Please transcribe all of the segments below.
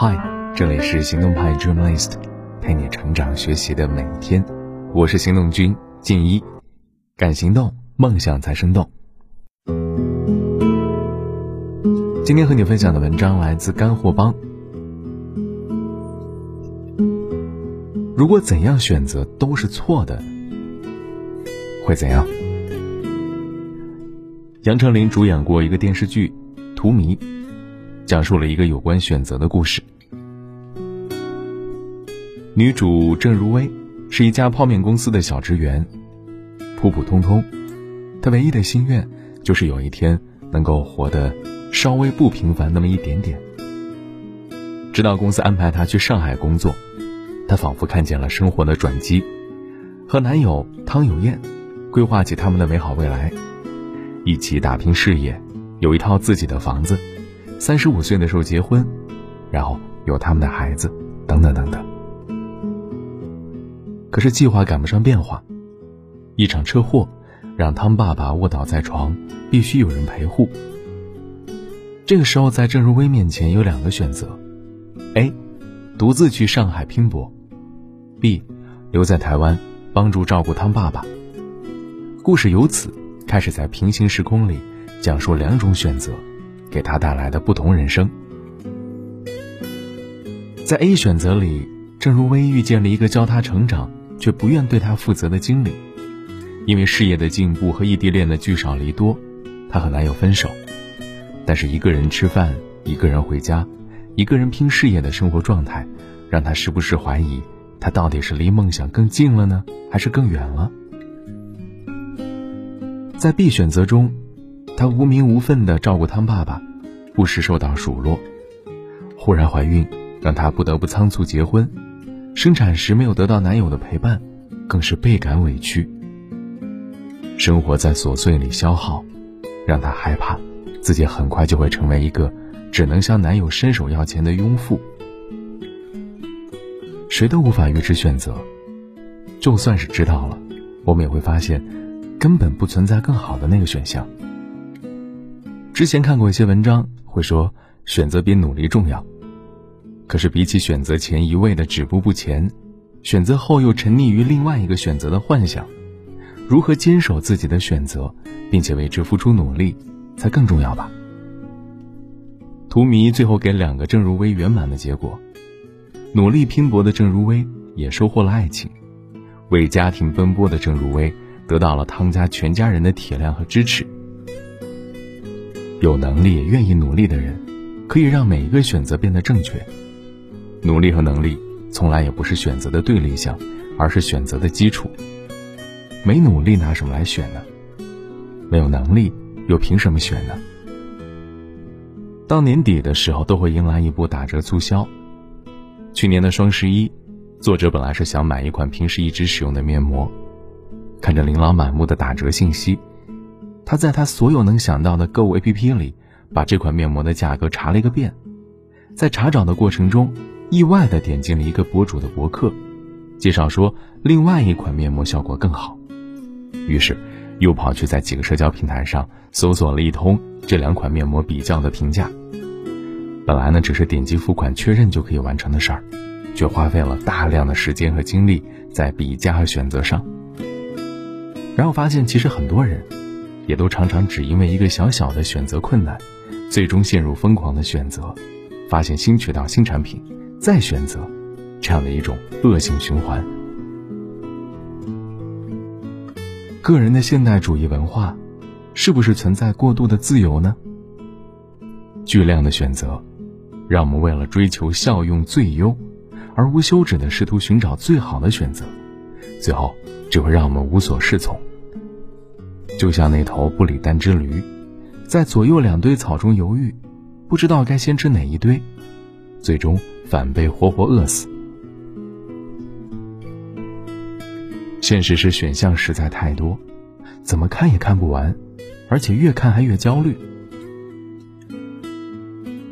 嗨，这里是行动派 Dreamlist，陪你成长学习的每一天。我是行动君静一，敢行动，梦想才生动。今天和你分享的文章来自干货帮。如果怎样选择都是错的，会怎样？杨丞琳主演过一个电视剧《荼蘼》。讲述了一个有关选择的故事。女主郑如薇是一家泡面公司的小职员，普普通通。她唯一的心愿就是有一天能够活得稍微不平凡那么一点点。直到公司安排她去上海工作，她仿佛看见了生活的转机，和男友汤有燕规划起他们的美好未来，一起打拼事业，有一套自己的房子。三十五岁的时候结婚，然后有他们的孩子，等等等等。可是计划赶不上变化，一场车祸让汤爸爸卧倒在床，必须有人陪护。这个时候，在郑如薇面前有两个选择：A，独自去上海拼搏；B，留在台湾帮助照顾汤爸爸。故事由此开始在平行时空里讲述两种选择。给他带来的不同人生，在 A 选择里，郑如薇遇见了一个教她成长却不愿对她负责的经理。因为事业的进步和异地恋的聚少离多，她和男友分手。但是一个人吃饭，一个人回家，一个人拼事业的生活状态，让她时不时怀疑，她到底是离梦想更近了呢，还是更远了？在 B 选择中。她无名无分地照顾汤爸爸，不时受到数落。忽然怀孕，让她不得不仓促结婚。生产时没有得到男友的陪伴，更是倍感委屈。生活在琐碎里消耗，让她害怕自己很快就会成为一个只能向男友伸手要钱的庸妇。谁都无法预知选择，就算是知道了，我们也会发现，根本不存在更好的那个选项。之前看过一些文章，会说选择比努力重要。可是比起选择前一味的止步不前，选择后又沉溺于另外一个选择的幻想，如何坚守自己的选择，并且为之付出努力，才更重要吧？荼蘼最后给两个郑如薇圆满的结果，努力拼搏的郑如薇也收获了爱情，为家庭奔波的郑如薇得到了汤家全家人的体谅和支持。有能力也愿意努力的人，可以让每一个选择变得正确。努力和能力从来也不是选择的对立项，而是选择的基础。没努力拿什么来选呢？没有能力又凭什么选呢？到年底的时候，都会迎来一波打折促销。去年的双十一，作者本来是想买一款平时一直使用的面膜，看着琳琅满目的打折信息。他在他所有能想到的购物 APP 里，把这款面膜的价格查了一个遍，在查找的过程中，意外的点进了一个博主的博客，介绍说另外一款面膜效果更好，于是又跑去在几个社交平台上搜索了一通这两款面膜比较的评价。本来呢只是点击付款确认就可以完成的事儿，却花费了大量的时间和精力在比价和选择上。然后发现其实很多人。也都常常只因为一个小小的选择困难，最终陷入疯狂的选择，发现新渠道、新产品，再选择，这样的一种恶性循环。个人的现代主义文化，是不是存在过度的自由呢？巨量的选择，让我们为了追求效用最优，而无休止的试图寻找最好的选择，最后只会让我们无所适从。就像那头不理单只驴，在左右两堆草中犹豫，不知道该先吃哪一堆，最终反被活活饿死。现实是选项实在太多，怎么看也看不完，而且越看还越焦虑。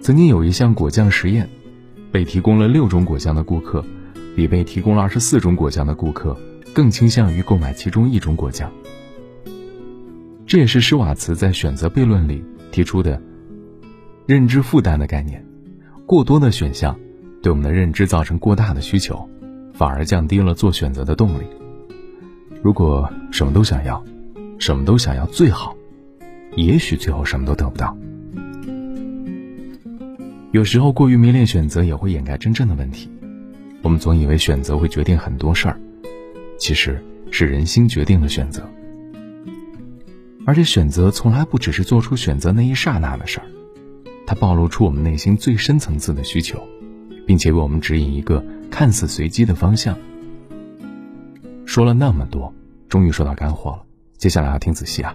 曾经有一项果酱实验，被提供了六种果酱的顾客，比被提供了二十四种果酱的顾客更倾向于购买其中一种果酱。这也是施瓦茨在选择悖论里提出的认知负担的概念。过多的选项对我们的认知造成过大的需求，反而降低了做选择的动力。如果什么都想要，什么都想要最好，也许最后什么都得不到。有时候过于迷恋选择也会掩盖真正的问题。我们总以为选择会决定很多事儿，其实是人心决定了选择。而且选择从来不只是做出选择那一刹那的事儿，它暴露出我们内心最深层次的需求。并且为我们指引一个看似随机的方向。说了那么多，终于说到干货了。接下来要听仔细啊，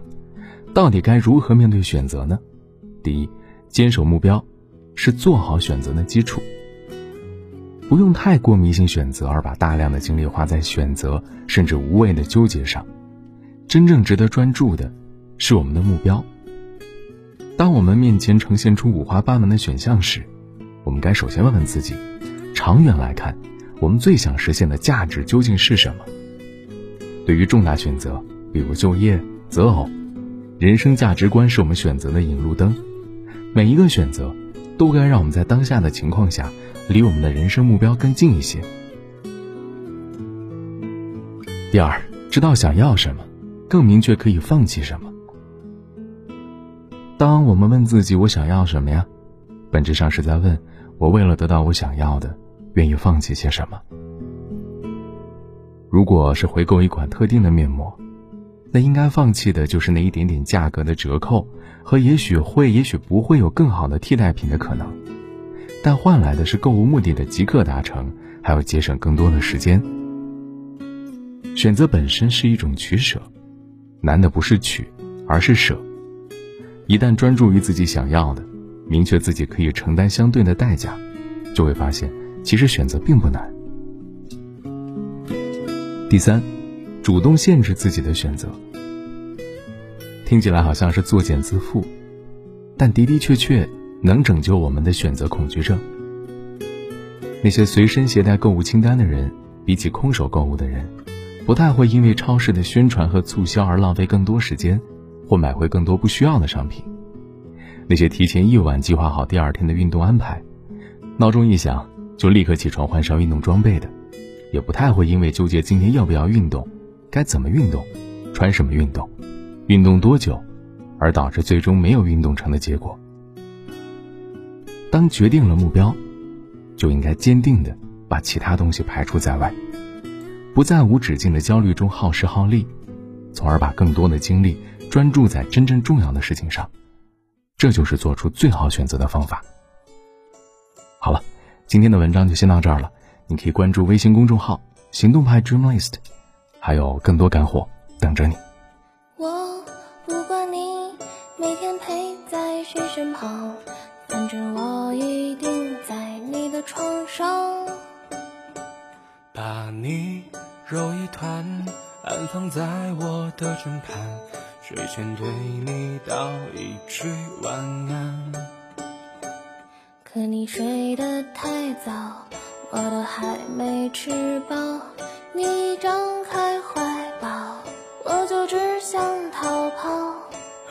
到底该如何面对选择呢？第一，坚守目标，是做好选择的基础。不用太过迷信选择，而把大量的精力花在选择甚至无谓的纠结上。真正值得专注的，是我们的目标。当我们面前呈现出五花八门的选项时，我们该首先问问自己：长远来看，我们最想实现的价值究竟是什么？对于重大选择，比如就业、择偶，人生价值观是我们选择的引路灯。每一个选择，都该让我们在当下的情况下，离我们的人生目标更近一些。第二，知道想要什么，更明确可以放弃什么。当我们问自己：“我想要什么呀？”本质上是在问。我为了得到我想要的，愿意放弃些什么？如果是回购一款特定的面膜，那应该放弃的就是那一点点价格的折扣和也许会、也许不会有更好的替代品的可能，但换来的是购物目的的即刻达成，还要节省更多的时间。选择本身是一种取舍，难的不是取，而是舍。一旦专注于自己想要的。明确自己可以承担相对的代价，就会发现其实选择并不难。第三，主动限制自己的选择。听起来好像是作茧自缚，但的的确确能拯救我们的选择恐惧症。那些随身携带购物清单的人，比起空手购物的人，不太会因为超市的宣传和促销而浪费更多时间，或买回更多不需要的商品。那些提前一晚计划好第二天的运动安排，闹钟一响就立刻起床换上运动装备的，也不太会因为纠结今天要不要运动、该怎么运动、穿什么运动、运动多久，而导致最终没有运动成的结果。当决定了目标，就应该坚定的把其他东西排除在外，不在无止境的焦虑中耗时耗力，从而把更多的精力专注在真正重要的事情上。这就是做出最好选择的方法。好了，今天的文章就先到这儿了。你可以关注微信公众号“行动派 Dream List”，还有更多干货等着你。我不管你每天陪在谁身旁，反正我一定在你的床上，把你揉一团，安放在我的枕畔。睡前对你道一句晚安。可你睡得太早，我都还没吃饱。你张开怀抱，我就只想逃跑。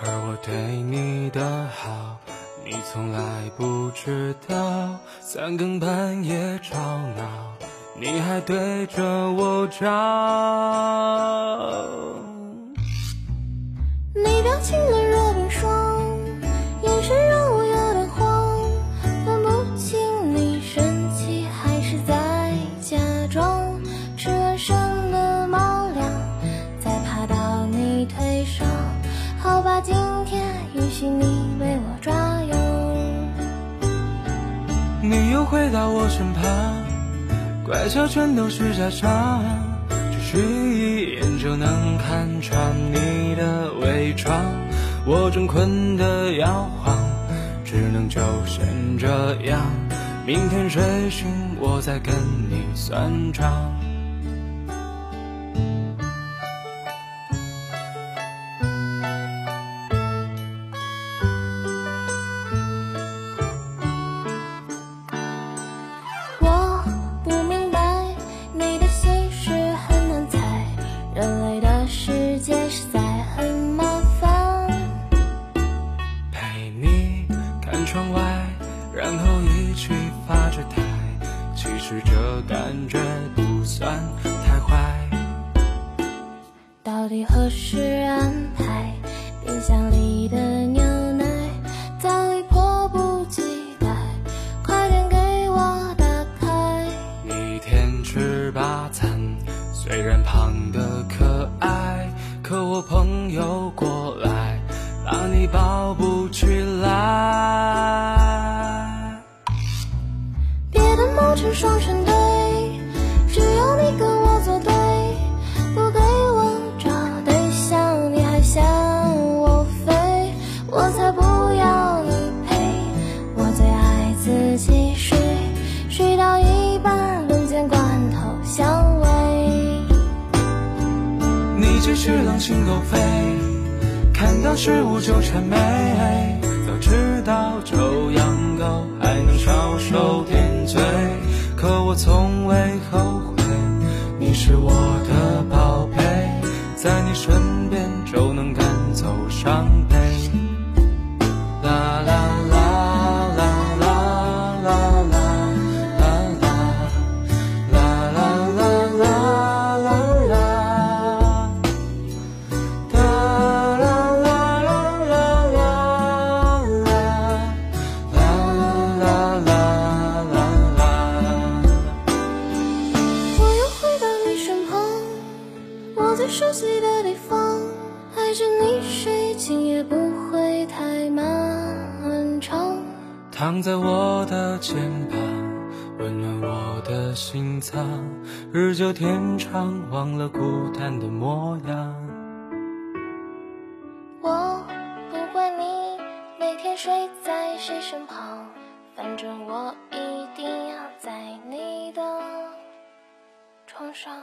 而我对你的好，你从来不知道。三更半夜吵闹，你还对着我叫。你表情冷若冰霜，眼神让我有点慌，分不清你生气还是在假装。吃完剩的猫粮，再爬到你腿上。好吧，今天允许你为我抓痒。你又回到我身旁，乖巧全都是假象。只一眼就能看穿你的伪装，我正困得摇晃，只能就先这样。明天睡醒，我再跟你算账。虽然胖的可爱，可我朋友过来，把你抱心狗肺，看到事物就谄媚。早知道就养狗，还能少受点罪。可我从未后悔，你是我的宝贝，在你身边就能赶走伤隐藏，日久天长，忘了孤单的模样。我不管你每天睡在谁身旁，反正我一定要在你的床上。